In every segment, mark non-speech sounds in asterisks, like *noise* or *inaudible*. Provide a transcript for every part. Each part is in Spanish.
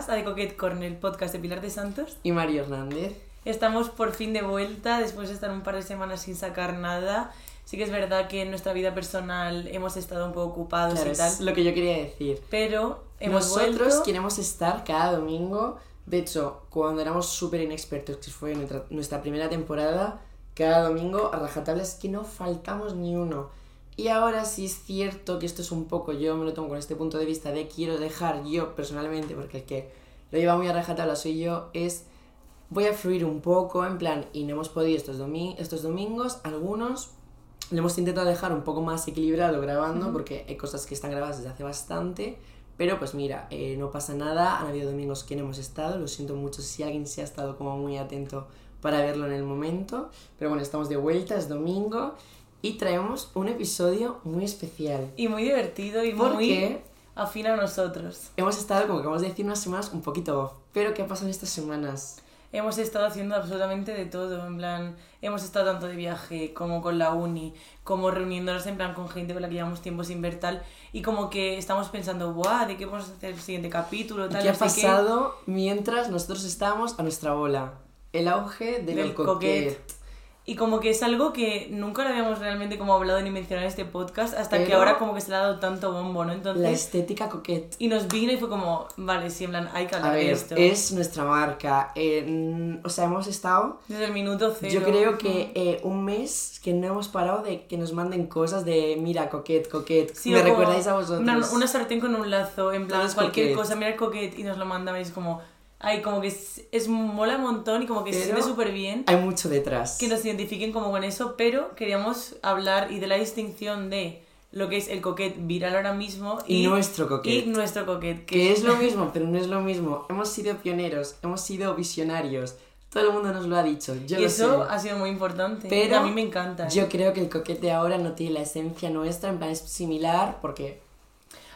más a The Coquette Corner, el podcast de Pilar de Santos. Y Mario Hernández. Estamos por fin de vuelta después de estar un par de semanas sin sacar nada. Sí que es verdad que en nuestra vida personal hemos estado un poco ocupados Claro, y tal. es lo que yo quería decir. Pero hemos Nosotros vuelto. queremos estar cada domingo. De hecho, cuando éramos súper inexpertos, que fue nuestra, nuestra primera temporada, cada domingo a rajatabla es que no faltamos ni uno. Y ahora sí es cierto que esto es un poco, yo me lo tomo con este punto de vista de quiero dejar yo personalmente, porque el que lo lleva muy a rajatabla soy yo, es voy a fluir un poco, en plan, y no hemos podido estos, domi- estos domingos, algunos lo hemos intentado dejar un poco más equilibrado grabando, porque hay cosas que están grabadas desde hace bastante, pero pues mira, eh, no pasa nada, han habido domingos que no hemos estado, lo siento mucho si alguien se ha estado como muy atento para verlo en el momento, pero bueno, estamos de vuelta, es domingo, y traemos un episodio muy especial. Y muy divertido y ¿Por muy qué? Afín a nosotros. Hemos estado, como acabamos de decir, unas semanas un poquito off, pero ¿qué ha pasado en estas semanas? Hemos estado haciendo absolutamente de todo, en plan, hemos estado tanto de viaje como con la uni, como reuniéndonos en plan con gente con la que llevamos tiempo sin ver tal, y como que estamos pensando, guau, ¿de qué vamos a hacer el siguiente capítulo? Tal, ¿Qué ha no pasado mientras nosotros estábamos a nuestra bola? El auge del, Del coquet. coquet. Y como que es algo que nunca lo habíamos realmente como hablado ni mencionado en este podcast, hasta que Pero- ahora como que se le ha dado tanto bombo, ¿no? Entonces, La estética coquet. y nos vino y fue como, vale, sí, en plan, hay que A hablar de ver, esto. es nuestra marca. Eh, mm, o sea, hemos estado. Desde el minuto cero. Yo creo que eh, un mes que no hemos parado de que nos manden cosas de mira, coquet, coquet. Sí, ¿Me recordáis a vosotros? Una, una sartén con un lazo, en plan, cualquier coquet. cosa, mira el coquet y nos lo mandaban y es como, ay, como que es, es mola un montón y como que se Pero siente súper bien Hay mucho detrás. que nos identifiquen como con eso, pero queríamos hablar y de la distinción de lo que es el coquet viral ahora mismo Y y, nuestro coquet. y nuestro coquet. Que es lo *laughs* mismo, pero no es lo mismo. Hemos sido pioneros, hemos sido visionarios. Todo el mundo nos lo ha dicho. Yo y lo eso sé. ha sido muy importante. Pero a mí me encanta. ¿eh? Yo creo que el coquete de ahora no tiene la esencia nuestra, en plan es similar, porque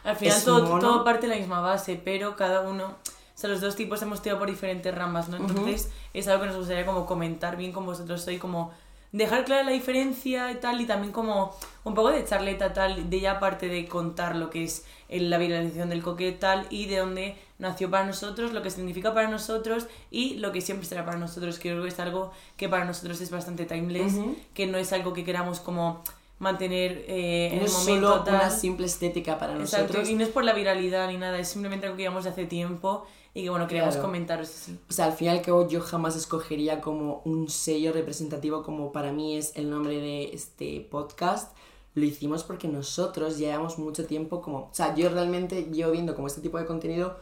Al final es todo, todo parte de la misma base, pero cada uno, o sea, los dos tipos hemos tirado por diferentes ramas, ¿no? Entonces es algo que nos gustaría como comentar bien con vosotros hoy, como dejar clara la diferencia y tal, y también como un poco de charleta tal, de ya aparte de contar lo que es el- la viralización del coquete tal, y de dónde nació para nosotros, lo que significa para nosotros y lo que siempre será para nosotros, que creo que es algo que para nosotros es bastante timeless, que no es algo que queramos como mantener eh, en no el es momento solo tal. una simple estética para Exacto, nosotros. y no es por la viralidad ni nada, es simplemente algo que llevamos de hace tiempo y que bueno, queríamos Claro. comentaros así. O sea, al fin y al cabo yo jamás escogería como un sello representativo como para mí es el nombre de este podcast. Lo hicimos porque nosotros llevamos mucho tiempo como... O sea, yo realmente llevo viendo como este tipo de contenido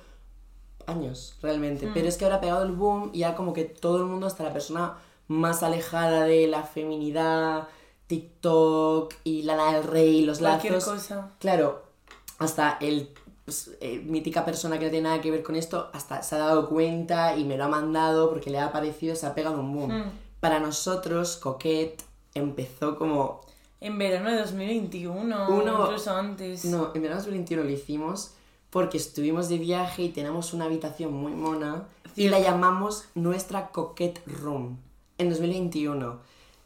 años, realmente. Hmm. Pero es que ahora ha pegado el boom y ya como que todo el mundo, hasta la persona más alejada de la feminidad, TikTok y Lana del Rey, los Cualquier lazos... cosa. Claro, hasta el pues, eh, mítica persona que no tiene nada que ver con esto, hasta se ha dado cuenta y me lo ha mandado porque le ha parecido, se ha pegado un boom. Mm. Para nosotros, Coquette empezó como... En verano de 2021, Uno- incluso antes. No, en verano 2021 lo hicimos porque estuvimos de viaje y tenemos una habitación muy mona y la llamamos nuestra Coquette Room en 2021.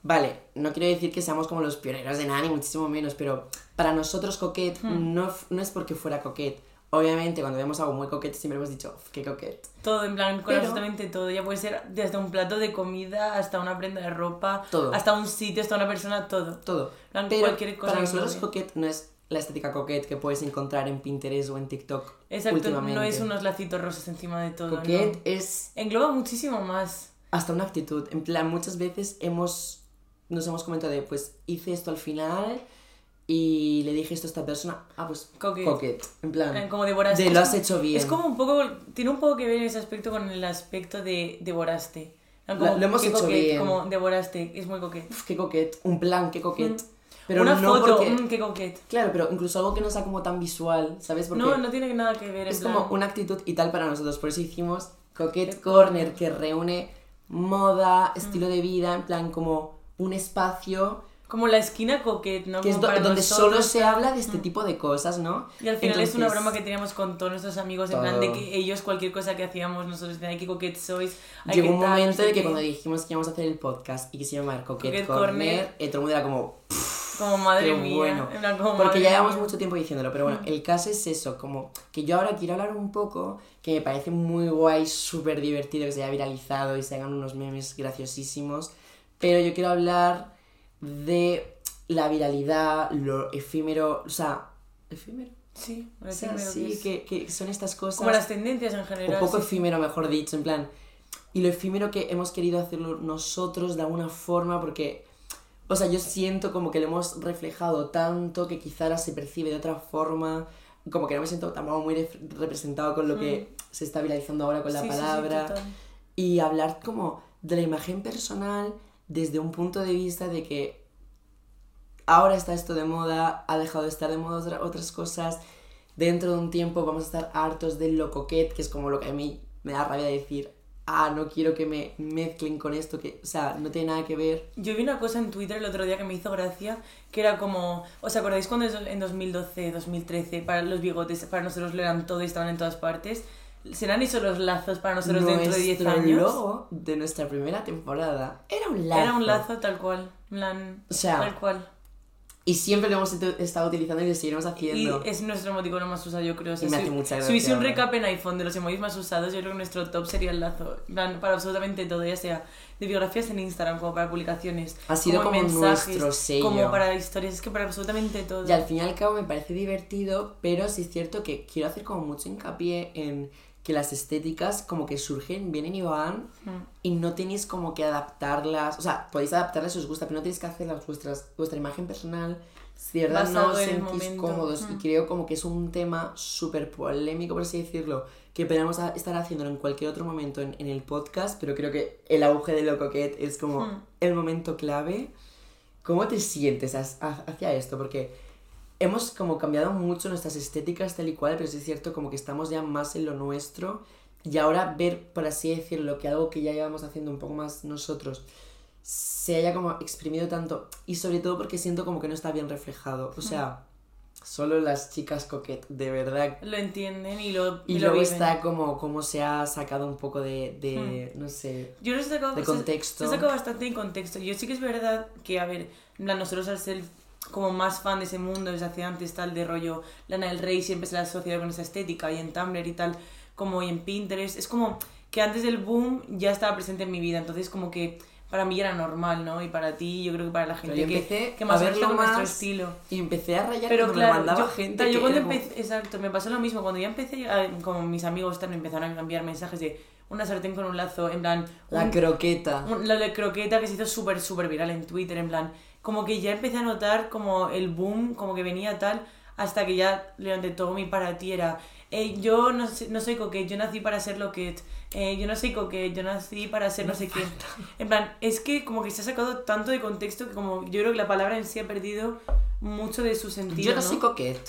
Vale, no quiero decir que seamos como los pioneros de nada, ni muchísimo menos, pero para nosotros Coquette Hmm. no, no es porque fuera Coquette. Obviamente, cuando vemos algo muy coquete, siempre hemos dicho, "Uf, qué coquette. Todo, en plan, con Pero- absolutamente todo. Ya puede ser desde un plato de comida hasta una prenda de ropa, Todo. hasta un sitio, hasta una persona, todo. Todo. plan, Pero cualquier cosa para nosotros coquette no es la estética coquette que puedes encontrar en Pinterest o en TikTok Exacto, últimamente. no es unos lacitos rosas encima de todo. Coquette no. es Engloba muchísimo más. hasta una actitud. En plan, muchas veces hemos nos hemos comentado de, pues hice esto al final y le dije esto a esta persona, ah, pues Coquette. coquette. En plan, plan, Como devoraste. de lo has hecho bien. Es como un poco, tiene un poco que ver ese aspecto con el aspecto de devoraste. Plan, Como, Lo- lo hemos hecho coquete, bien. Como devoraste, es muy coquete. Uf, qué coquette. Un plan, qué coquette. Pero Una no foto, porque... mm, qué coquete. Claro, pero incluso algo que no sea como tan visual, ¿sabes? Porque No, no tiene nada que ver. en es plan- como una actitud y tal para nosotros. Por eso hicimos Coquette Corner, que reúne moda, estilo de vida, en plan como un espacio Como la esquina coquete, ¿no? que es do- donde nosotros, solo se habla de este tipo de cosas, ¿no? Y al final es una broma que teníamos con todos nuestros amigos, en plan de que ellos cualquier cosa que hacíamos, nosotros decían, qué coquete sois. ay, Llegó qué un tal, momento de que qué". cuando dijimos que íbamos a hacer el podcast y que se llamaba Coquette, Coquette Corner, Corner. eh, todo el mundo era como, "Pff, Como madre mía. bueno. en plan, como Porque madre ya llevamos mía. mucho tiempo diciéndolo, pero bueno, el caso es eso, como que yo ahora quiero hablar un poco, que me parece muy guay, súper divertido que se haya viralizado y se hagan unos memes graciosísimos, pero yo quiero hablar de la viralidad, lo efímero, o sea, efímero. Sí, O sea, efímero sí, es. que, que son estas cosas... Como las tendencias en general. un poco sí, sí. efímero, mejor dicho, en plan. Y lo efímero que hemos querido hacerlo nosotros de alguna forma, porque, o sea, yo siento como que lo hemos reflejado tanto que quizá ahora se percibe de otra forma, como que no me siento tampoco muy representado con lo que se está viralizando ahora con la Mm. Sí, sí, sí, palabra. total. y hablar como de la imagen personal desde un punto de vista de que ahora está esto de moda, ha dejado de estar de moda otra- otras cosas, dentro de un tiempo vamos a estar hartos de lo coquet, que es como lo que a mí me da rabia decir, ah, no quiero que me mezclen con esto, que, o sea, no tiene nada que ver. Yo vi una cosa en Twitter el otro día que me hizo gracia, que era como, ¿os acordáis cuando en 2012, 2013, para los bigotes, para nosotros lo eran todo y estaban en todas partes? ¿Serán esos los lazos para nosotros dentro de 10 Nuestro años? logo de nuestra primera temporada era un lazo. Era un lazo tal cual, plan, O sea, tal cual. Y siempre lo hemos estado utilizando y lo seguiremos Y haciendo. es nuestro emoticono más usado, yo creo. O sea, Y me hace si- mucha si hubiese gracia un recap en iPhone de los emojis más usados, yo creo que nuestro top sería el lazo. Para absolutamente todo, ya sea de biografías en Instagram, como para publicaciones. Ha sido en como mensajes, nuestro sello. Como para historias, es que para absolutamente todo. Y al fin y al cabo me parece divertido, pero sí es cierto que quiero hacer como mucho hincapié en que las estéticas como que surgen, vienen y van, Mm. y no tenéis como que adaptarlas, o sea, podéis adaptarlas si os gusta, pero no tenéis que hacerlas vuestras, vuestra imagen personal, si de verdad no os sentís cómodos, y Mm. creo como que es un tema súper polémico, por así decirlo, que a- estar haciéndolo en cualquier otro momento en, en el podcast, pero creo que el auge de lo coquet es como Mm. el momento clave. ¿Cómo te sientes hacia esto? Porque hemos como cambiado mucho nuestras estéticas tal y cual, pero sí es cierto como que estamos ya más en lo nuestro y ahora ver, por así decirlo, que algo que ya llevamos haciendo un poco más nosotros se haya como exprimido tanto y sobre todo porque siento como que no está bien reflejado. O sea, solo las chicas coquet, de verdad. Lo entienden y lo, Y, lo luego viven. está como, como se ha sacado un poco de, de no sé, Yo lo he sacado, de se- contexto. Se ha sacado bastante en contexto. Yo sí que es verdad que, a ver, nosotros al ser como más fan de ese mundo desde hace antes, tal, de rollo Lana del Rey siempre se la ha asociado con esa estética y en Tumblr y tal, como y en Pinterest. Es como que antes del boom ya estaba presente en mi vida, entonces como que para mí era normal, ¿no? Y para ti, yo creo que para la gente yo que, empecé que más verlo con nuestro estilo. Y empecé a rayar Pero cuando claro, me mandaba yo, gente claro, yo cuando empecé, exacto, me pasó lo mismo, cuando ya empecé, a- como mis amigos también empezaron a enviar mensajes de una sartén con un lazo, en plan, La un- croqueta. un- de croqueta que se hizo súper, súper viral en Twitter, en plan, como que ya empecé a notar como el boom, como que venía tal, hasta que ya durante todo mi para ti era, "Eh, yo no, no soy coquet, yo nací para ser loquet, eh, yo no soy coquet, yo nací para ser no sé qué. En plan, es que como que se ha sacado tanto de contexto que como yo creo que la palabra en sí ha perdido mucho de su sentido, Yo no, ¿no? soy coquet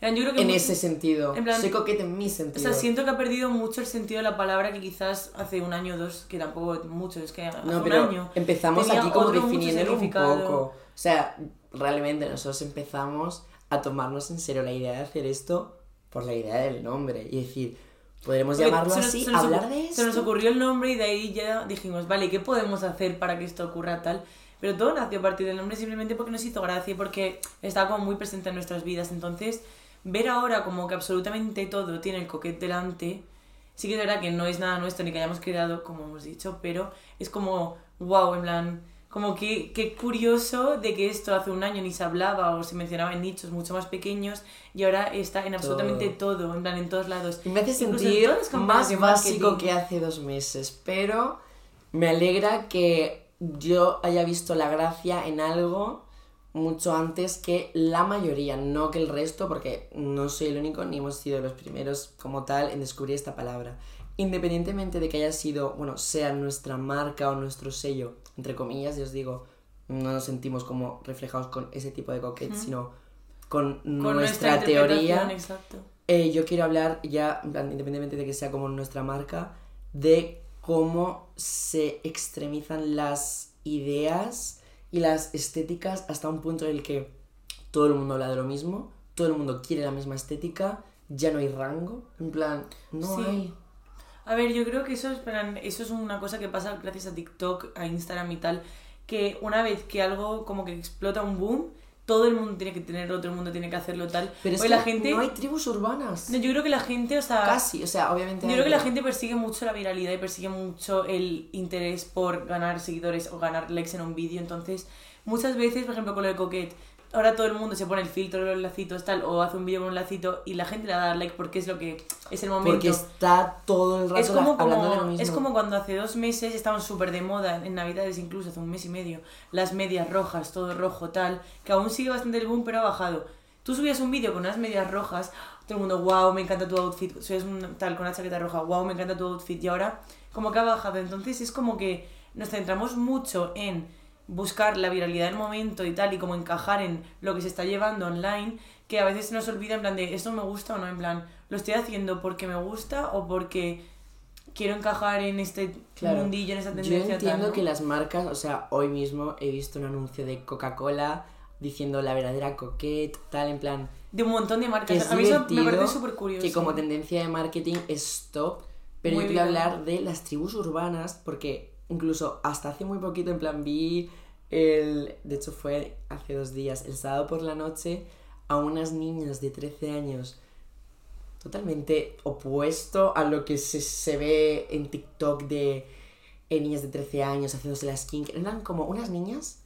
En yo creo que en mucho- ese sentido. en plan- soy coquet en mi o sentido. sea, siento que ha perdido mucho el sentido de la palabra que quizás hace un año o dos, que tampoco mucho, es que hace no, un pero año. empezamos aquí como definiéndolo un poco. O sea, realmente nosotros empezamos a tomarnos en serio la idea de hacer esto por la idea del nombre. Y decir, podremos Porque llamarlo nos- así, se nos hablar de esto. Se nos ocurrió el nombre y de ahí ya dijimos, vale, ¿qué podemos hacer para que esto ocurra tal? Pero todo nació a partir del nombre simplemente porque nos hizo gracia y porque está como muy presente en nuestras vidas. Entonces, ver ahora como que absolutamente todo tiene el coquet delante, sí que es verdad que no es nada nuestro ni que hayamos creado, como hemos dicho, pero es como, wow, en plan, como que, qué curioso de que esto hace un año ni se hablaba o se mencionaba en nichos mucho más pequeños y ahora está en absolutamente todo, en plan, en todos lados. Y me hace Incluso en sentir más básico que hace dos meses, pero me alegra que yo haya visto la gracia en algo mucho antes que la mayoría, no que el resto, porque no soy el único ni hemos sido los primeros como tal en descubrir esta palabra. Independientemente de que haya sido, bueno, sea nuestra marca o nuestro sello, entre comillas, y os digo, no nos sentimos como reflejados con ese tipo de coquet, sino con, Con nuestra, teoría. Exacto. Eh, yo quiero hablar ya, independientemente de que sea como nuestra marca, de cómo se extremizan las ideas y las estéticas hasta un punto en el que todo el mundo habla de lo mismo, todo el mundo quiere la misma estética, ya no hay rango, en plan, no Sí. hay. A ver, yo creo que eso es, plan, eso es una cosa que pasa gracias a TikTok, a Instagram y tal, que una vez que algo como que explota un boom, todo el mundo tiene que tenerlo, todo el mundo tiene que hacerlo tal. Pero es que la gente... no hay tribus urbanas. No, yo creo que la gente, o sea... Casi, o sea, obviamente. Yo creo que la gente persigue mucho la viralidad y persigue mucho el interés por ganar seguidores o ganar likes en un vídeo. Entonces, muchas veces, por ejemplo, con lo de Coquette, ahora todo el mundo se pone el filtro de los lacitos tal o hace un vídeo con un lacito y la gente le da like porque es lo que es el momento. Porque está todo el rato Es como, la- hablando de lo como, mismo. es como cuando hace dos meses estaban súper de moda, en Navidades incluso, hace un mes y medio, las medias rojas, todo rojo, tal, que aún sigue bastante el boom, pero ha bajado. Tú subías un vídeo con unas medias rojas, todo el mundo, wow, me encanta tu outfit, subías un tal con una chaqueta roja, wow, me encanta tu outfit, y ahora como que ha bajado. Entonces es como que nos centramos mucho en buscar la viralidad del momento y tal, y como encajar en lo que se está llevando online, que a veces se nos olvida en plan de, ¿esto me gusta o no? En plan, ¿lo estoy haciendo porque me gusta o porque quiero encajar en este Claro. mundillo, en esta Yo tendencia entiendo tal, ¿no? que las marcas, o sea, hoy mismo he visto un anuncio de Coca-Cola diciendo la verdadera coquette, tal, en plan. De un montón de marcas. es a mí eso me parece súper curioso. que como tendencia de marketing es top, pero Muy yo quiero hablar de las tribus urbanas, porque incluso hasta hace muy poquito, en plan, vi el. De hecho, fue hace dos días, el sábado por la noche, a unas niñas de 13 años totalmente opuesto a lo que se, se ve en TikTok de eh, niñas de 13 años haciéndose la skin. Eran como unas niñas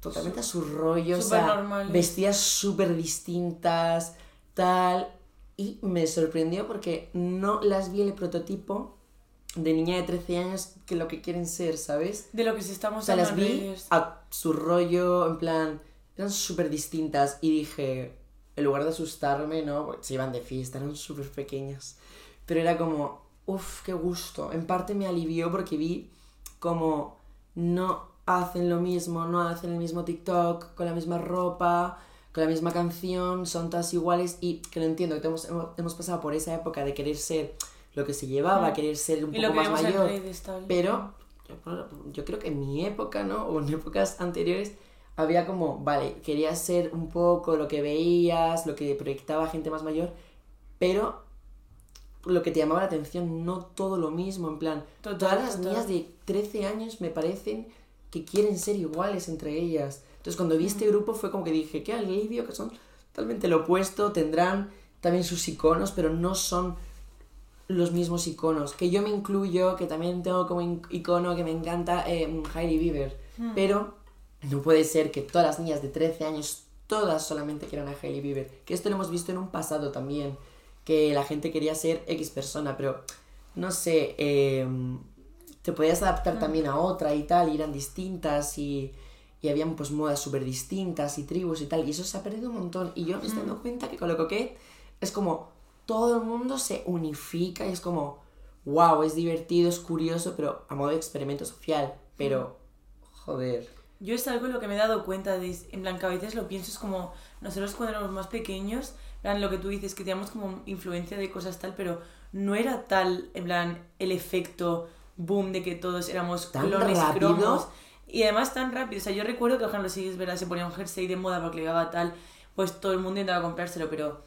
totalmente a su rollo, o sea, Supernormales. vestidas súper distintas, tal. Y me sorprendió porque no las vi el prototipo de niña de 13 años que lo que quieren ser, ¿sabes? De lo que se está O sea, mostrando las vi a su rollo, en plan, eran súper distintas y dije, en lugar de asustarme, ¿no? Porque se iban de fiesta, eran súper pequeñas. Pero era como, uff, qué gusto. En parte me alivió porque vi como no hacen lo mismo, no hacen el mismo TikTok, con la misma ropa, con la misma canción, son todas iguales y que lo entiendo, que hemos, hemos pasado por esa época de querer ser lo que se llevaba, Mm. querer ser un Y poco más mayor. Pero yo, yo creo que en mi época, ¿no? O en épocas anteriores, había como, vale, querías ser un poco lo que veías, lo que proyectaba gente más mayor, pero lo que te llamaba la atención, no todo lo mismo, en plan, Total, todas las total. niñas de 13 años me parecen que quieren ser iguales entre ellas. Entonces cuando vi este grupo fue como que dije, qué alivio, que son totalmente lo opuesto, tendrán también sus iconos, pero no son los mismos iconos. Que yo me incluyo, que también tengo como icono que me encanta eh, Hailey Bieber. Pero no puede ser que todas las niñas de 13 años, todas solamente quieran a Hailey Bieber. Que esto lo hemos visto en un pasado también. Que la gente quería ser X persona, pero no sé, eh, te podías adaptar también a otra y tal, y eran distintas y, y habían pues modas súper distintas y tribus y tal, y eso se ha perdido un montón. Y yo me estoy dando cuenta que con lo coquet es como todo el mundo se unifica y es como, wow, es divertido, es curioso, pero a modo de experimento social, pero joder. Yo es algo en lo que me he dado cuenta, de, en plan que a veces lo pienso, es como nosotros cuando éramos más pequeños, plan lo que tú dices, que teníamos como influencia de cosas tal, pero no era tal, en plan, el efecto boom de que todos éramos Tan clones rápido. cromos. Y además tan rápido, o sea, yo recuerdo que, por ejemplo, si es verdad, se ponía un jersey de moda porque le llevaba tal, pues todo el mundo intentaba comprárselo, pero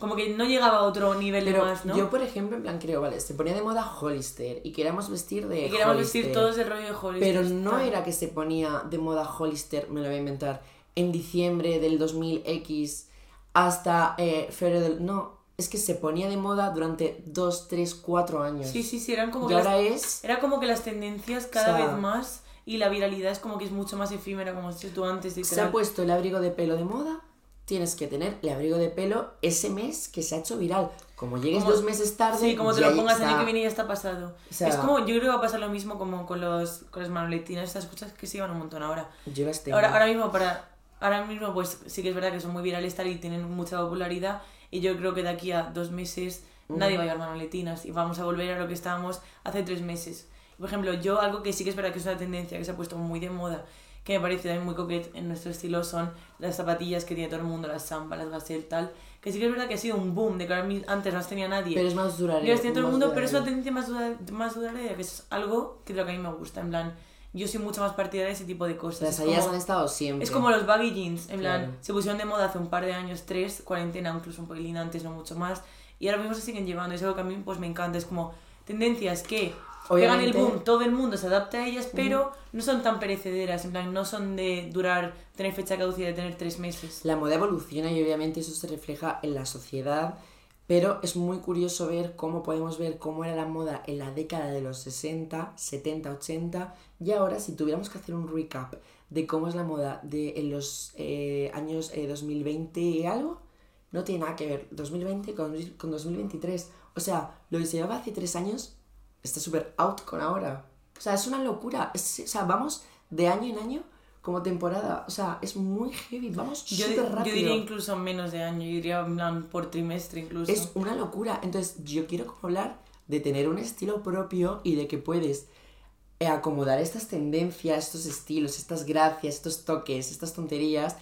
como que no llegaba a otro nivel Pero más, ¿no? yo, por ejemplo, en plan creo, vale, se ponía de moda Hollister y queríamos vestir de y queríamos Hollister. vestir todos el rollo de Hollister. Pero no tal. era que se ponía de moda Hollister, me lo voy a inventar, en diciembre del 2000X hasta eh, febrero del... No, es que se ponía de moda durante 2, 3, 4 años. Sí, sí, sí, eran como y que las- ahora es... Era como que las tendencias cada O sea- vez más y la viralidad es como que es mucho más efímera, como has dicho tú antes. Se ha puesto el abrigo de pelo de moda, tienes que tener el abrigo de pelo ese mes que se ha hecho viral. Como llegues Como- dos meses tarde... Sí, como te lo pongas el está. año que viene ya está pasado. O sea- es como, yo creo que va a pasar lo mismo como con, los, con las manoletinas, estas cosas que se llevan un montón ahora. Yo las tengo. Ahora, ahora mismo, para, ahora mismo, pues sí que es verdad que son muy virales tal y tienen mucha popularidad. Y yo creo que de aquí a dos meses nadie va a llevar manoletinas y vamos a volver a lo que estábamos hace tres meses. Por ejemplo, yo algo que sí que es verdad que es una tendencia que se ha puesto muy de moda, que me parece también muy coquet en nuestro estilo, son las zapatillas que tiene todo el mundo, las samba, las gazelle, tal. Que sí que es verdad que ha sido un boom, de que ahora antes no las tenía nadie. Pero es más duradero. Y las tiene todo el mundo, pero es una tendencia más, dura- más duradera, que es algo que es lo que a mí me gusta. En plan, yo soy mucho más partidaria de ese tipo de cosas. Las hayas han estado siempre. es como los baggy jeans, en plan, Claro. se pusieron de moda hace un par de años, tres, cuarentena, incluso un poquitín antes, no mucho más, y ahora mismo se siguen llevando, es algo que a mí pues me encanta, es como tendencias que pegan el obviamente- boom, todo el mundo se adapta a ellas, pero no son tan perecederas, en plan, no son de durar, tener fecha caducidad de tener tres meses. La moda evoluciona y obviamente eso se refleja en la sociedad, pero es muy curioso ver cómo podemos ver cómo era la moda en la década de los 60, 70, 80 y ahora si tuviéramos que hacer un recap de cómo es la moda de en los eh, años eh, 2020 y algo, no tiene nada que ver 2020 con, con 2023. O sea, lo que se llevaba hace tres años está súper out con ahora. O sea, es una locura. Es- o sea, vamos de año en año como temporada. O sea, es muy heavy. Vamos Yo, súper yo rápido. diría incluso menos de año, yo diría por trimestre incluso. Es una locura. Entonces, yo quiero como hablar de tener un estilo propio y de que puedes eh, acomodar estas tendencias, estos estilos, estas gracias, estos toques, estas tonterías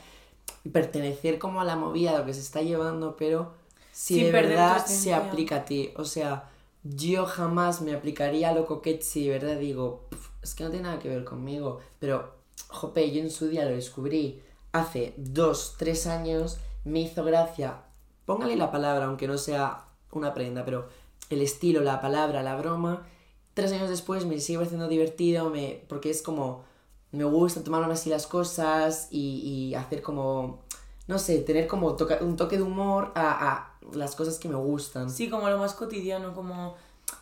y pertenecer como a la movida, a lo que se está llevando, pero si Sin de verdad se aplica a ti. O sea, yo jamás me aplicaría lo coquet si de verdad digo, "Puf, es que no tiene nada que ver conmigo, pero, jope, yo en su día lo descubrí hace dos, tres años, me hizo gracia, póngale la palabra, aunque no sea una prenda, pero el estilo, la palabra, la broma, tres años después me sigue pareciendo divertido, me, porque es como, me gusta tomarme así las cosas y, y hacer como, no sé, tener como toca- un toque de humor a las cosas que me gustan. Sí, como lo más cotidiano, como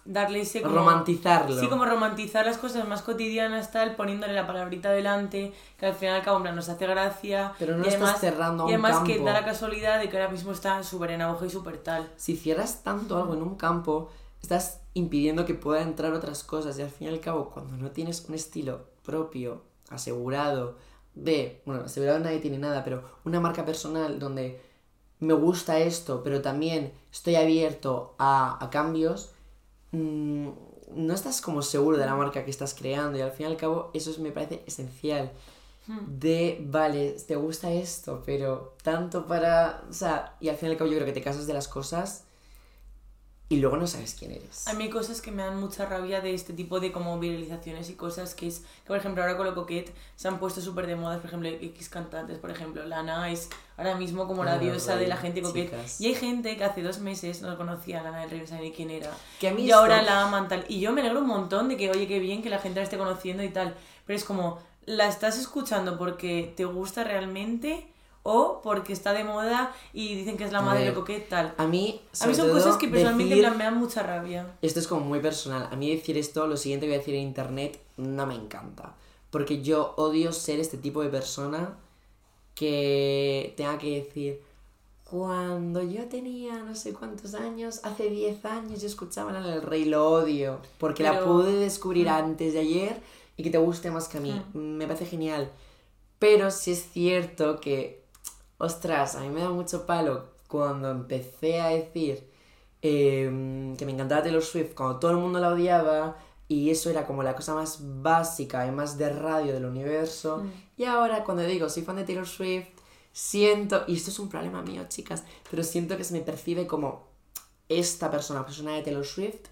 darle ese... Como, Romantizarlo. Sí, como romantizar las cosas más cotidianas, tal, poniéndole la palabrita delante, que al final y al cabo en plan, nos hace gracia. Pero no y estás además, cerrando a Y un además que da la casualidad de que ahora mismo está súper en auge y súper tal. Si cierras tanto algo en un campo, estás impidiendo que pueda entrar otras cosas y al fin y al cabo, cuando no tienes un estilo propio, asegurado, de, bueno, asegurado nadie tiene nada, pero una marca personal donde me gusta esto, pero también estoy abierto a, a cambios, mm, no estás como seguro de la marca que estás creando y al fin y al cabo eso es- me parece esencial. De, vale, te gusta esto, pero tanto para, o sea, y al fin y al cabo yo creo que te casas de las cosas y luego no sabes quién eres. A mí hay cosas que me dan mucha rabia de este tipo de como viralizaciones y cosas que es que por ejemplo ahora con lo coquet se han puesto súper de moda, por ejemplo, X cantantes, por ejemplo, Lana es ahora mismo como la diosa de la gente coquet. chicas. Y hay gente que hace dos meses no conocía a Lana del Rey, no sabía ni quién era. Que a mí Y ahora esto- la aman tal. Y yo me alegro un montón de que, oye, qué bien que la gente la esté conociendo y tal. Pero es como, ¿la estás escuchando porque te gusta realmente? O porque está de moda y dicen que es la A madre de ver, lo coquet tal. A mí, A mí son cosas que personalmente decir- me dan mucha rabia. Esto es como muy personal. A mí decir esto, lo siguiente que voy a decir en internet, no me encanta. Porque yo odio ser este tipo de persona que tenga que decir, cuando yo tenía no sé cuántos años, hace 10 años yo escuchaba Lana del Rey, lo odio. Porque la pude descubrir Mm. antes de ayer y que te guste más que a mí. Me parece genial. Pero sí es cierto que, ostras, a mí me da mucho palo cuando empecé a decir eh, que me encantaba Taylor Swift, cuando todo el mundo la odiaba y eso era como la cosa más básica y más de radio del universo. Y ahora cuando digo soy fan de Taylor Swift, siento, y esto es un problema mío, chicas, pero siento que se me percibe como esta persona, persona de Taylor Swift,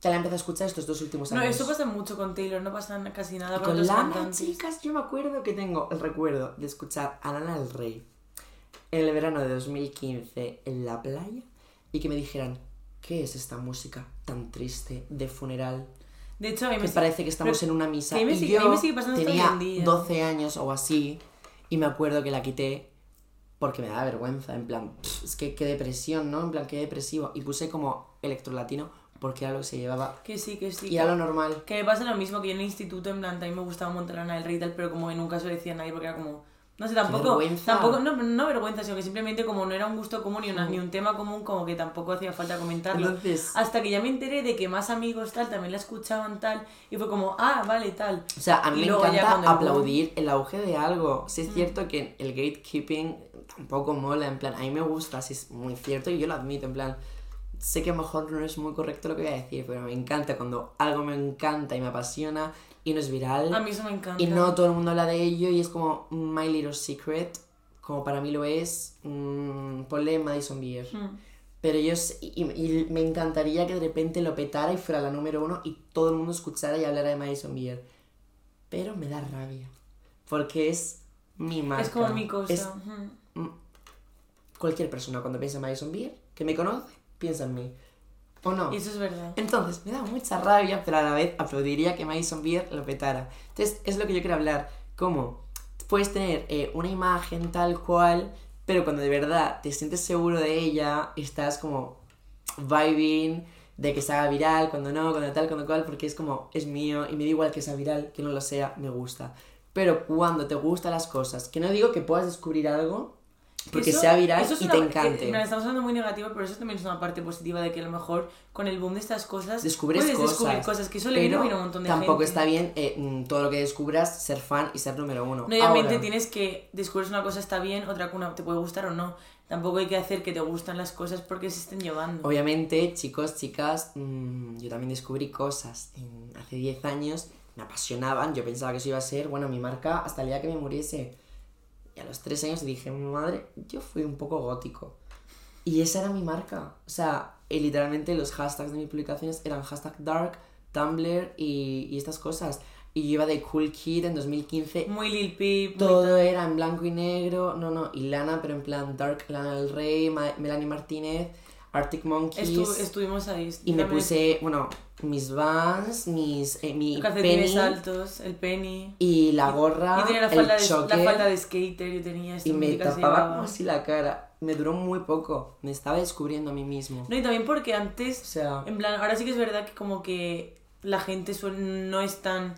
que la empecé a escuchar estos dos últimos No, años. eso pasa mucho con Taylor, no pasa casi nada Y con, con Lana, cantantes. chicas, yo me acuerdo que tengo el recuerdo de escuchar a Lana del Rey en el verano de 2015 en la playa y que me dijeran, ¿qué es esta música tan triste de funeral? De hecho, a mí Que me parece que estamos pero en una misa. a y sigue- yo a sigue tenía hoy en día. 12 años o así y me acuerdo que la quité porque me daba vergüenza, en plan, "Pff, es que qué depresión, ¿no? En plan, qué depresivo. Y puse como electrolatino porque era lo que se llevaba Que sí, que sí. y era lo normal. Que me pasa lo mismo que yo en el instituto, en plan, también me gustaba un montón Lana del Rey y tal, pero como que nunca se lo decía a nadie porque era como... No sé, tampoco... vergüenza. Tampoco, no, no vergüenza, sino que simplemente como no era un gusto común ni, una- ni un tema común, como que tampoco hacía falta comentarlo. Entonces, Hasta que ya me enteré de que más amigos tal también la escuchaban tal, y fue como, ah, vale, tal. O sea, a mí Y me encanta aplaudir el auge de algo. Sí es cierto que el gatekeeping tampoco mola, en plan, a mí me gusta, sí es muy cierto y yo lo admito, en plan, sé que a lo mejor no es muy correcto lo que voy a decir, pero me encanta cuando algo me encanta y me apasiona y no es viral A mí eso me encanta. y no todo el mundo habla de ello y es como My Little Secret, como para mí lo es, mm, ponle Madison Beer. Mm. Pero yo y, y me encantaría que de repente lo petara y fuera la número uno y todo el mundo escuchara y hablara de Madison Beer. Pero me da rabia. Porque es mi marca. Es como mi cosa. Es Mm. cualquier persona cuando piensa en Madison Beer, que me conoce, piensa en mí. ¿O no? Eso es verdad. Entonces, me da mucha rabia, pero a la vez aplaudiría que Madison Beer lo petara. Entonces, es lo que yo quiero hablar. Cómo puedes tener eh, una imagen tal cual, pero cuando de verdad te sientes seguro de ella, estás como vibing de que se haga viral, cuando no, cuando tal, cuando cual, porque es como, es mío y me da igual que sea viral, que no lo sea, me gusta. Pero cuando te gustan las cosas, que no digo que puedas descubrir algo, porque Eso- sea viral eso es y una- te encante. mira, estamos hablando muy negativo, pero eso también es una parte positiva de que a lo mejor con el boom de estas cosas Descubres puedes cosas. descubrir cosas que eso le vino a un montón de tampoco gente. está bien eh, mm, todo lo que descubras, ser fan y ser número uno. No, obviamente tienes que descubrir una cosa está bien, otra una te puede gustar o no. Tampoco hay que hacer que te gustan las cosas porque se estén llevando. Obviamente, chicos, chicas, mm, yo también descubrí cosas en- hace 10 años, me apasionaban, yo pensaba que eso iba a ser, bueno, mi marca hasta el día que me muriese. Y a los 3 años dije, madre, yo fui un poco gótico. Y esa era mi marca. O sea, y literalmente los hashtags de mis publicaciones eran hashtag dark, Tumblr y, y estas cosas. Y yo iba de Cool Kid en 2015 Muy Lil Peep. muy todo era en blanco y negro, no, no, y Lana, pero en plan Dark Lana del Rey, Ma- Melanie Martínez, Arctic Monkeys. Estu- estuvimos ahí. y me puse, bueno, mis vans, mis, eh, mi calcetines penny altos, el penny. y la gorra, y tenía la el falda, de, choker, la falda de skater, yo tenía y me tapaba como así la cara. Me duró muy poco, me estaba descubriendo a mí mismo. No, y también porque antes, O sea, en plan, ahora sí que es verdad que como que la gente suele- no es tan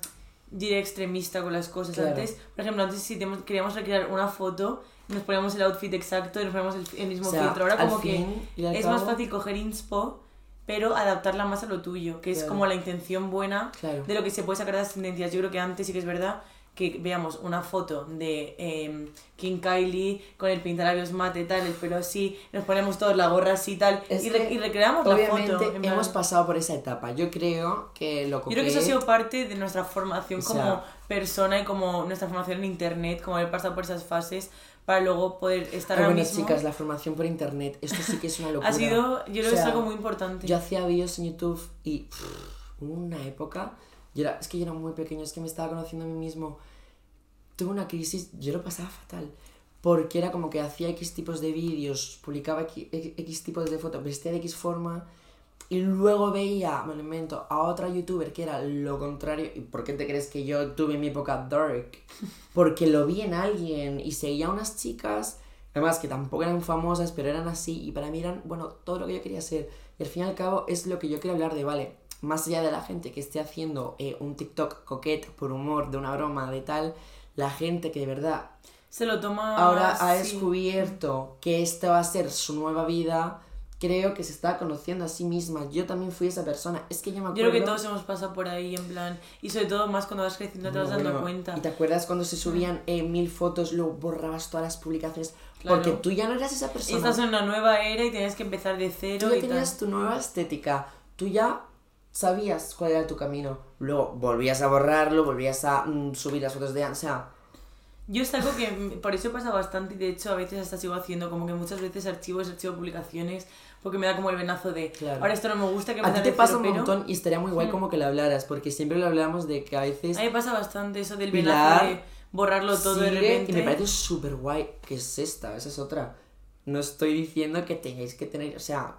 diría extremista con las cosas. Claro. Antes, por ejemplo, antes si queríamos recrear una foto, nos poníamos el outfit exacto y nos poníamos el, el mismo o sea, filtro. Ahora como que es más cabo, fácil coger inspo, pero adaptarla más a lo tuyo, que es como la intención buena Claro. de lo que se puede sacar de las tendencias. Yo creo que antes sí que es verdad que veamos una foto de eh, King Kylie con el pintalabios mate tal, el pelo así, nos ponemos todos la gorra así tal y, re- y recreamos la foto. hemos pasado por esa etapa. Yo creo que lo yo creo que eso ha sido parte de nuestra formación O como persona y como nuestra formación en internet, como haber pasado por esas fases para luego poder estar Ay, ahora bueno, mismo. chicas, la formación por internet, esto sí que es una locura. ha sido, yo creo O que es sea, algo muy importante. Yo hacía vídeos en YouTube y pff, una época, yo era, es que yo era muy pequeño, es que me estaba conociendo a mí mismo. Tuve una crisis, yo lo pasaba fatal. Porque era como que hacía X tipos de vídeos, publicaba X, X tipos de fotos, vestía de X forma. Y luego veía, me lo invento, a otra youtuber que era lo contrario. ¿Y por qué te crees que yo tuve mi época dark? Porque lo vi en alguien y seguía a unas chicas, además que tampoco eran famosas, pero eran así. Y para mí eran, bueno, todo lo que yo quería ser. Y al fin y al cabo es lo que yo quiero hablar de, vale, más allá de la gente que esté haciendo eh, un TikTok coquete por humor, de una broma, de tal, la gente que de verdad Se lo toma ahora ha descubierto que esta va a ser su nueva vida, creo que se está conociendo a sí misma. Yo también fui esa persona. Es que yo me Yo acuerdo... creo que todos hemos pasado por ahí, en plan. Y sobre todo más cuando vas creciendo te vas Bueno, dando bueno, cuenta. ¿Y te acuerdas cuando se subían eh, mil fotos, luego borrabas todas las publicaciones? Claro. Porque tú ya no eras esa Y persona. estás en una nueva era y tienes que empezar de cero Tú ya y tal. tenías tu nueva estética. Tú ya sabías cuál era tu camino. Luego volvías a borrarlo, volvías a mm, subir las fotos de. O sea, Yo es algo que por eso pasa bastante y de hecho a veces hasta sigo haciendo como que muchas veces archivos, archivo publicaciones porque me da como el venazo de Claro. ahora esto no me gusta que a ti te de pasa cero, un pero montón y estaría muy guay Mm. como que lo hablaras, porque siempre lo hablamos de que a veces a mí me pasa bastante eso del Pilar venazo de borrarlo todo de sigue repente. y me parece súper guay que es esta, esa es otra. No estoy diciendo que tengáis que tener, o sea,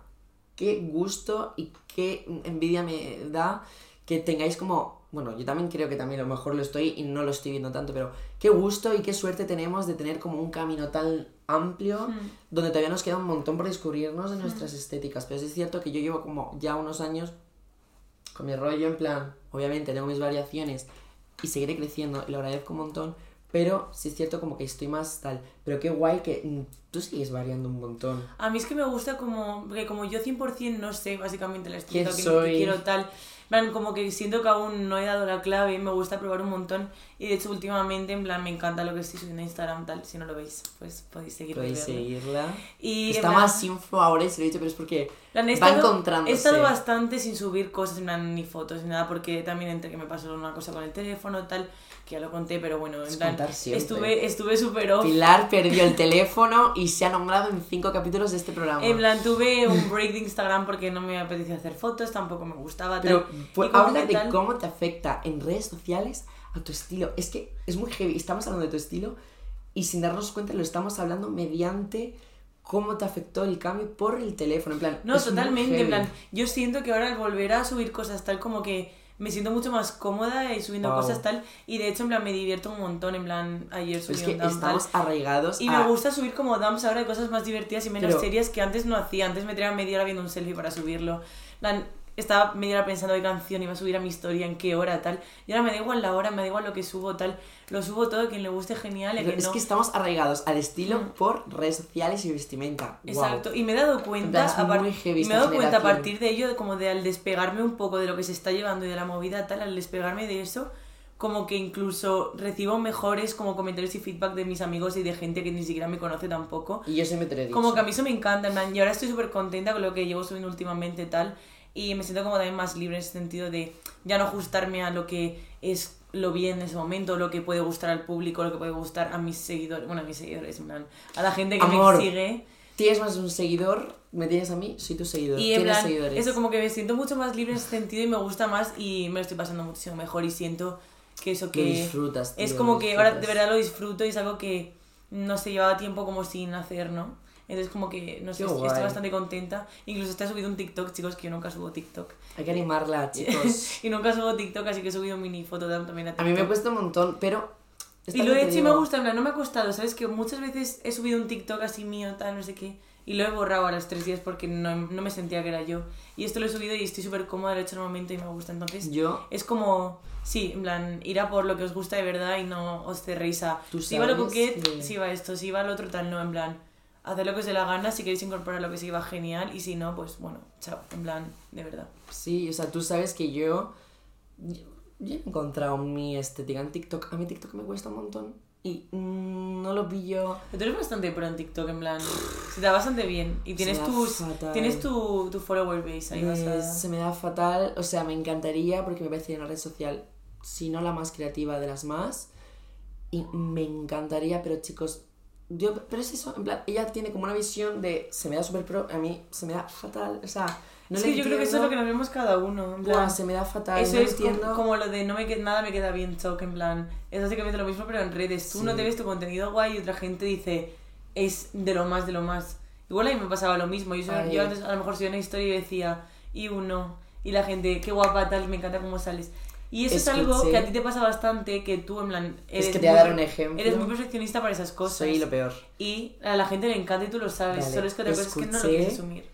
qué gusto y qué envidia me da que tengáis como, bueno, yo también creo que también a lo mejor lo estoy y no lo estoy viendo tanto, pero qué gusto y qué suerte tenemos de tener como un camino tan amplio Mm. donde todavía nos queda un montón por descubrirnos de nuestras estéticas, pero es cierto que yo llevo como ya unos años con mi rollo en plan, obviamente tengo mis variaciones y seguiré creciendo y lo agradezco un montón, pero sí es cierto como que estoy más tal, pero qué guay que mm, tú sigues variando un montón. A mí es que me gusta como que como yo 100% no sé básicamente la estética ¿Quién que, soy? que quiero tal. Plan, como que siento que aún no he dado la clave y me gusta probar un montón. Y de hecho últimamente en plan me encanta lo que estoy subiendo en Instagram tal. Si no lo veis, pues podéis seguirme. y Podéis seguirla. Y Está plan- más info ahora se lo he dicho, pero es porque plan, he va estado- encontrándose. He estado bastante sin subir cosas, ni fotos ni nada, porque también entre que me pasó una cosa con el teléfono tal, que ya lo conté, pero bueno, en Es plan, estuve estuve súper off. Pilar perdió el teléfono y se ha nombrado en cinco capítulos de este programa. En plan, tuve un break de Instagram porque no me apetecía hacer fotos, tampoco me gustaba Pero tal. pues, habla de tal- cómo te afecta en redes sociales a tu estilo. Es que es muy heavy. Estamos hablando de tu estilo y sin darnos cuenta lo estamos hablando mediante cómo te afectó el cambio por el teléfono, en plan. No, totalmente, en plan, yo siento que ahora al volver a subir cosas tal como que me siento mucho más cómoda y subiendo Wow. cosas tal y de hecho en plan me divierto un montón, en plan ayer subí Es que un dump tal. estamos arraigados Y a... me gusta subir como dumps ahora de cosas más divertidas y menos Pero- serias que antes no hacía. Antes me tiraba media hora viendo un selfie para subirlo. En plan, estaba media hora pensando qué canción iba a subir a mi historia, en qué hora, tal. Y ahora me da igual la hora, me da igual lo que subo, tal. Lo subo todo, quien le guste genial, es no. que estamos arraigados al estilo Mm. por redes sociales y vestimenta. Wow. Exacto, y me he dado cuenta, a par- me he dado cuenta a partir de ello, como de al despegarme un poco de lo que se está llevando y de la movida tal, al despegarme de eso, como que incluso recibo mejores como comentarios y feedback de mis amigos y de gente que ni siquiera me conoce tampoco. Y yo siempre te lo he dicho. Como que a mí eso me encanta, en plan, y ahora estoy súper contenta con lo que llevo subiendo últimamente tal, y me siento como también más libre en ese sentido de ya no ajustarme a lo que es lo bien en ese momento, lo que puede gustar al público, lo que puede gustar a mis seguidores, bueno, a mis seguidores, en plan, a la gente que Amor, me sigue. Tienes más un seguidor, me tienes a mí, soy tu seguidor. Y en plan, seguidores. eso como que me siento mucho más libre en ese sentido y me gusta más y me lo estoy pasando muchísimo mejor y siento que eso Lo que disfrutas, es tío, como lo que ahora de disfrutas. verdad lo disfruto y es algo que no se llevaba tiempo como sin hacer, ¿no? Entonces como que, no sé, Qué estoy, guay. bastante contenta. Incluso te he subido un TikTok, chicos, que yo nunca subo TikTok. Hay que animarla, *laughs* chicos. *laughs* y nunca subo TikTok, así que he subido mini foto también a a TikTok. mí me cuesta un montón, pero... Y lo he hecho y me gusta, en plan, no me ha costado, ¿sabes? Que muchas veces he subido un TikTok así mío, tal, no sé qué, y lo he borrado a los tres días porque no, no me sentía que era yo. Y esto lo he subido y estoy súper cómoda, lo he hecho en el momento y me gusta. Entonces, Yo es como, sí, en plan, ir a por lo que os gusta de verdad y no os cerréis a, si va lo coquet, que- si va esto, si va lo otro, tal, no, en plan, hacer lo que os dé la gana, si queréis incorporar lo que se va genial, y si no, pues bueno, chao, en plan, de verdad. Sí, o sea, tú sabes que yo, yo, yo he encontrado mi estética en TikTok. A mí TikTok me cuesta un montón y mm, no lo pillo. Pero tú eres bastante pro en TikTok, en plan, se te da bastante bien. Y tienes, tus, fatal. tienes tu, tu follower base ahí Me- se me da fatal, o sea, me encantaría porque me parece una red social, si no la más creativa de las más. Y me encantaría, pero chicos, yo, pero es eso, en plan, ella tiene como una visión de se me da súper pro, a mí se me da fatal, o sea, no es que yo creo que eso es lo que nos vemos cada uno. En Buah, plan, se me da fatal, eso no es como- entiendo. como, lo de no me queda, nada me queda bien choc, en plan, es básicamente lo mismo pero en redes. Tú no Sí. te ves tu contenido guay y otra gente dice es de lo más, de lo más. Igual a mí me pasaba lo mismo. Yo, yo antes a lo mejor subía una historia y decía y uno y la gente qué guapa tal, me encanta cómo sales. Y eso es algo que a ti te pasa bastante, que tú en plan... Es eres que te voy a dar un ejemplo. Eres muy perfeccionista para esas cosas. Soy lo peor. Y a la gente le encanta y tú lo sabes. Solo es que otra cosa es que no lo quieres asumir.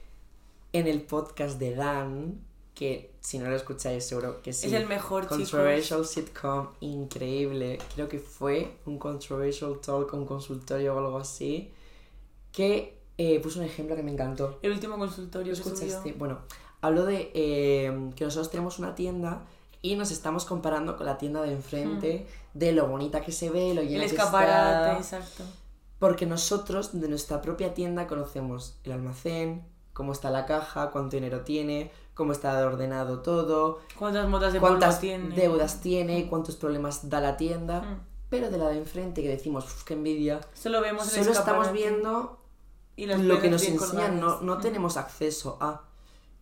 En el podcast de Dan, que si no lo escucháis seguro que sí. Es el mejor, chicos. Controversial sitcom, increíble. Creo que fue un controversial talk, un consultorio o algo así. Que eh, puso un ejemplo que me encantó. El último consultorio ¿Lo que subió. escuchaste? Bueno, habló de eh, que nosotros tenemos una tienda y nos estamos comparando con la tienda de enfrente, de lo bonita que se ve, lo Mm. El llena que escaparate, está. exacto. Porque nosotros de nuestra propia tienda conocemos el almacén, cómo está la caja, cuánto dinero tiene, cómo está ordenado todo, ¿Cuántas motas de cuántas tiene? deudas tiene, cuántos problemas da la tienda. Mm. Pero de la de enfrente que decimos, "Uf, qué envidia, Solo vemos solo estamos viendo y lo que nos enseñan, no, no Mm. tenemos acceso a.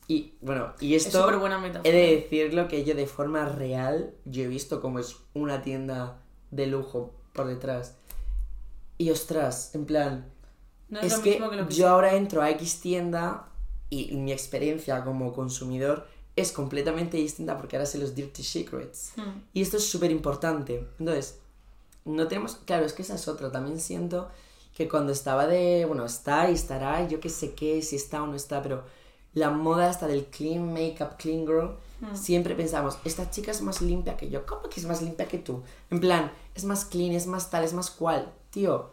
Y bueno, y Es esto súper buena metáfora. he de decirlo que yo de forma real, yo he visto cómo es una tienda de lujo por detrás. Y ostras, en plan, No es, es que, yo ahora entro a X tienda y mi experiencia como consumidor es completamente distinta porque ahora sé los dirty secrets. Mm. Y esto es súper importante. Entonces, no tenemos. Claro, es que esa es otra. También siento que cuando estaba de. Bueno, está y estará, yo qué sé qué, si está o no está, pero la moda hasta del clean makeup, clean girl, Mm. siempre pensamos, esta chica es más limpia que yo. ¿Cómo que es más limpia que tú? En plan, es más clean, es más tal, es más cual. Tío,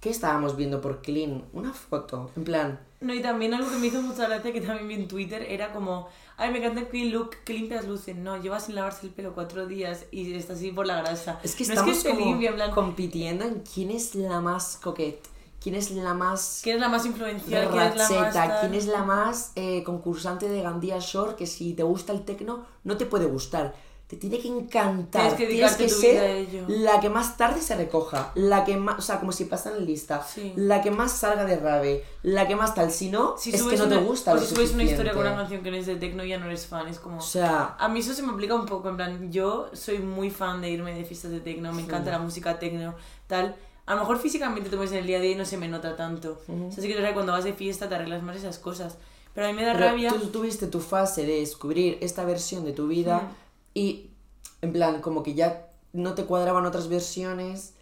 ¿qué estábamos viendo por clean? Una foto. En plan, No, y también algo que me hizo mucha gracia que también vi en Twitter era como, ay, me encanta el clean look, que limpias lucen. No, lleva sin lavarse el pelo cuatro días y está así por la grasa. es que no estamos es que como limpia, en plan, compitiendo en quién es la más coquette, quién es la más ¿quién es la más influencial? ¿Quién es la más? ¿quién es la más eh, concursante de Gandía Shore que si te gusta el tecno no te puede gustar? Te tiene que encantar. Tienes que Tienes que ser la que más tarde se recoja, la que más, o sea, como si pasan lista, Sí. la que más salga de rave, la que más tal. Si no, Si es que no te una- gusta o si subes una historia con una canción que no es de techno ya no eres fan, es como... O sea, A mí eso se me aplica un poco, en plan, yo soy muy fan de irme de fiestas de techno, me encanta la música techno, tal. A lo mejor físicamente tú ves en el día a día y no se me nota tanto. O sea, sí que cuando vas de fiesta te arreglas más esas cosas. Pero a mí me da Pero rabia. tú tuviste tu fase de descubrir esta versión de tu vida y en plan como que ya no te cuadraban otras versiones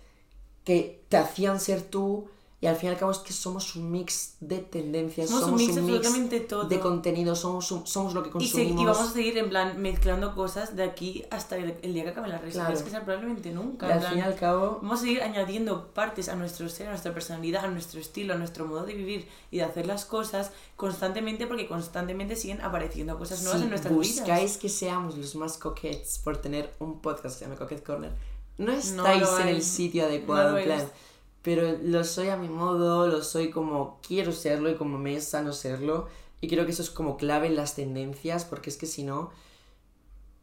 que te hacían ser tú y al fin y al cabo es que somos un mix de tendencias, Somos un mix de absolutamente todo. de contenido, somos, un- somos lo que Y, consumimos. y vamos a seguir en plan mezclando cosas de aquí hasta el, el día que acaben las redes Claro. sociales, que sea probablemente nunca. Y al plan, fin y al cabo, Vamos a seguir añadiendo partes a nuestro ser, a nuestra personalidad, a nuestro estilo, a nuestro modo de vivir y de hacer las cosas constantemente porque constantemente siguen apareciendo cosas nuevas si en nuestras buscáis vidas. que seamos los más coquettes por tener un podcast que se llama Coquette Corner, no No estáis lo en el sitio No adecuado, lo en plan. es. Pero lo soy a mi modo, lo soy como quiero serlo y como me es sano serlo. Y creo que eso es como clave en las tendencias, porque es que si no,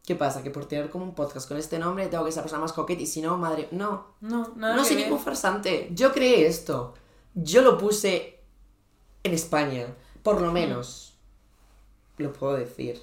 ¿qué pasa? Que por tener como un podcast con este nombre tengo que ser la persona más coquette y si no, madre, no, No, nada no soy ver. ningún farsante. Yo creé esto. Yo lo puse en España, por lo menos. Lo puedo decir.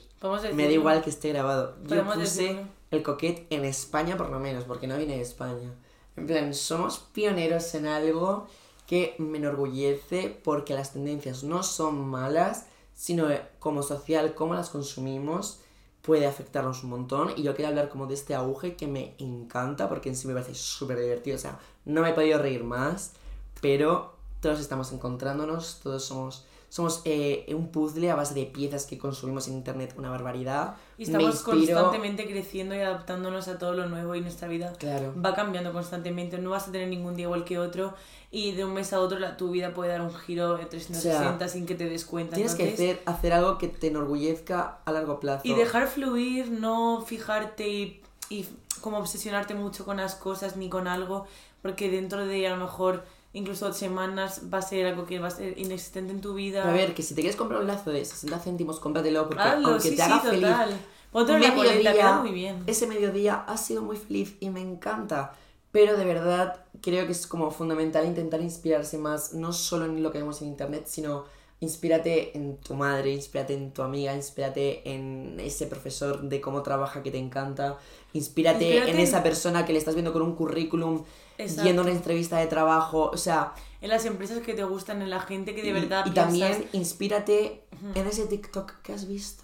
Me da igual que esté grabado. Yo puse decirlo. el coquet en España por lo menos, porque no viene de España. En plan, somos pioneros en algo que me enorgullece porque las tendencias no son malas, sino como social, cómo las consumimos puede afectarnos un montón. Y yo quería hablar como de este auge que me encanta porque en sí me parece súper divertido. O sea, no me he podido reír más, pero todos estamos encontrándonos, todos somos... Somos eh, un puzzle a base de piezas que consumimos en internet, una barbaridad. Y estamos constantemente creciendo y adaptándonos a todo lo nuevo y nuestra vida Claro. va cambiando constantemente. No vas a tener ningún día igual que otro y de un mes a otro la, tu vida puede dar un giro de 360 sin que te des cuenta. Tienes que Entonces, hacer, hacer algo que te enorgullezca a largo plazo. Y dejar fluir, no fijarte y, y como obsesionarte mucho con las cosas ni con algo, porque dentro de a lo mejor incluso semanas va a ser algo que va a ser inexistente en tu vida. A ver, que si te quieres comprar un lazo de 60 céntimos, cómpratelo porque Hazlo, aunque sí, te haga sí, feliz, total. La coleta, queda muy bien. ese mediodía ha sido muy feliz y me encanta. Pero de verdad creo que es como fundamental intentar inspirarse más, no solo en lo que vemos en internet, sino inspírate en tu madre, inspírate en tu amiga, inspírate en ese profesor de cómo trabaja que te encanta, inspírate, Inspírate en- esa persona que le estás viendo con un currículum, Exacto. yendo a una entrevista de trabajo, o sea, En las empresas que te gustan, en la gente que de verdad y, y piensas- también inspírate en ese TikTok que has visto,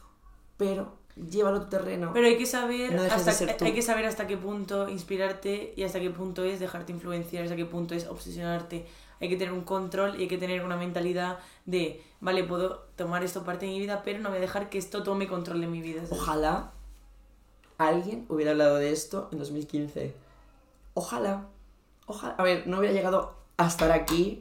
pero llévalo a tu terreno. Pero hay que saber No hasta hay que saber hasta qué punto inspirarte y hasta qué punto es dejarte influenciar, hasta qué punto es obsesionarte. Hay que tener un control y hay que tener una mentalidad de, vale, puedo tomar esto parte de mi vida, pero no voy a dejar que esto tome control de mi vida. ¿sabes? Ojalá alguien hubiera hablado de esto en 2015. Ojalá. Ojalá. A ver, no hubiera llegado a estar aquí.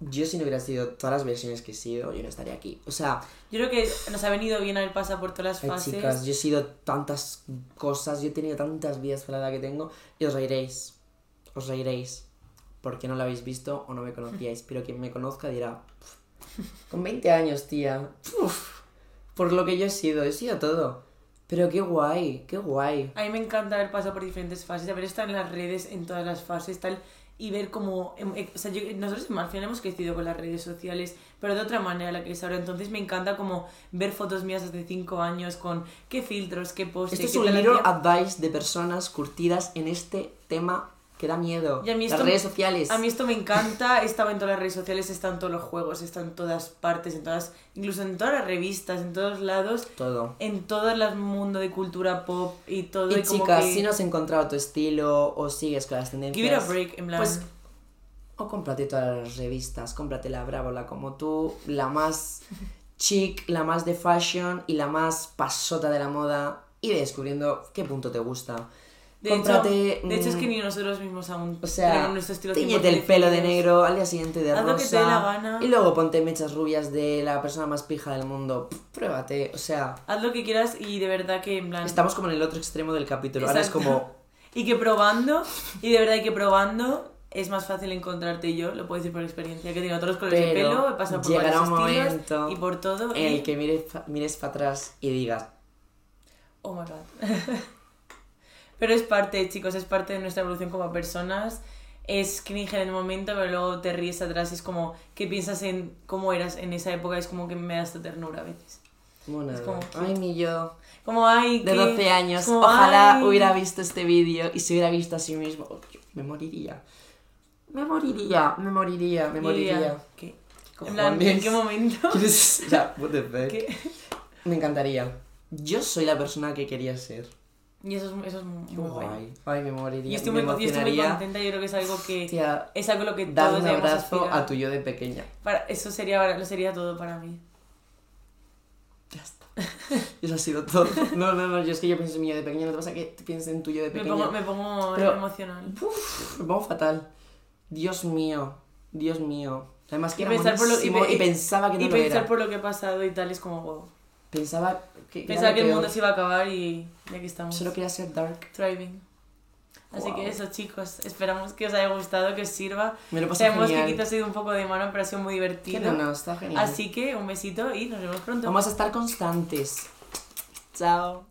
Yo si no hubiera sido todas las versiones que he sido, yo no estaría aquí. O sea, Yo creo que nos ha venido bien haber pasado por todas las ay, fases. chicas, yo he sido tantas cosas, yo he tenido tantas vidas para la edad que tengo, y os reiréis. Os reiréis. Porque no lo habéis visto o no me conocíais. Pero quien me conozca dirá, "Puf, con 20 años, tía. puf, por lo que yo he sido, he sido todo. Pero qué guay, qué guay. A mí me encanta haber pasado por diferentes fases, haber estado en las redes en todas las fases, tal, y ver cómo... em, eh, O sea, yo- nosotros al final hemos crecido con las redes sociales, pero de otra manera la que es ahora. Entonces me encanta como ver fotos mías hace cinco años con qué filtros, qué posts... Esto es un libro advice de personas curtidas en este tema que da miedo. Y a mí Las esto- redes sociales. A mí esto me encanta, he estado en todas las redes sociales, estado en todos los juegos, estado en todas partes, en todas, incluso en todas las revistas, en todos lados, Todo. en todo el mundo de cultura pop y todo. Y chicas, que... si no has encontrado tu estilo o sigues con las tendencias... Give it a break, en plan... Pues o cómprate todas las revistas, cómprate la Bravo, la como tú, la más chic, la más de fashion y la más pasota de la moda y descubriendo qué punto te gusta. De, cómprate, hecho, de hecho, es que ni nosotros mismos aún O sea, nuestro estilo tiñete 100% el pelo de negro al día siguiente de Haz lo rosa. que te dé la gana. Y luego ponte mechas rubias de la persona más pija del mundo. Pruébate, o sea, Haz lo que quieras y de verdad que en plan... estamos como en el otro extremo del capítulo. Ahora es como, *laughs* Y que probando, y de verdad que probando es más fácil encontrarte yo, lo puedo decir por experiencia, que tengo todos los colores de pelo, he pasado por llegará varios un estilos momento y por todo. en y... el que mires, mires para atrás y digas, Oh my god. *laughs* pero es parte, chicos, es parte de nuestra evolución como personas. Es cringe en el momento, pero luego te ríes atrás y es como que piensas en cómo eras en esa época, es como que me da esta ternura a veces. Mona, Es como ay, mi yo. Como, ay, De que- 12 años, como, ojalá ay. hubiera visto este vídeo y se hubiera visto a sí mismo. Oh, yo me moriría. Me moriría, me moriría, me moriría. ¿Qué? En plan, ¿en qué momento? *laughs* ¿Quieres- ya, what the *laughs* fuck. ¿Qué? Me encantaría. Yo soy la persona que quería ser. Y eso es, eso es muy guay. guay. Ay, me moriría. Y estoy, me muy, yo estoy muy contenta, yo creo que es algo que... Hostia, Es algo lo que dar todos un debemos abrazo aspirar. a tu yo de pequeña. Para, eso sería, lo sería todo para mí. Ya está. *laughs* Eso ha sido todo. No, no, no, yo es que yo pienso en mi yo de pequeña, no te pasa que pienses en tu yo de Me pequeña. pongo, me pongo Pero- emocional. Uf, me pongo fatal. Dios mío, Dios mío. Además que Y era pensar por lo- y y, pensaba que no y lo pensar era. por lo que ha pasado y tal es como wow. Pensaba que, que Pensaba que el mundo se iba a acabar y y aquí estamos. Solo quería ser dark. Thriving. Así Wow. que eso chicos, esperamos que os haya gustado, que os sirva. Me lo pasé Sabemos genial. que quizás ha sido un poco de mano, pero ha sido muy Que divertido. no, no, está genial. Así que un besito y nos vemos pronto. Vamos a estar constantes. Chao.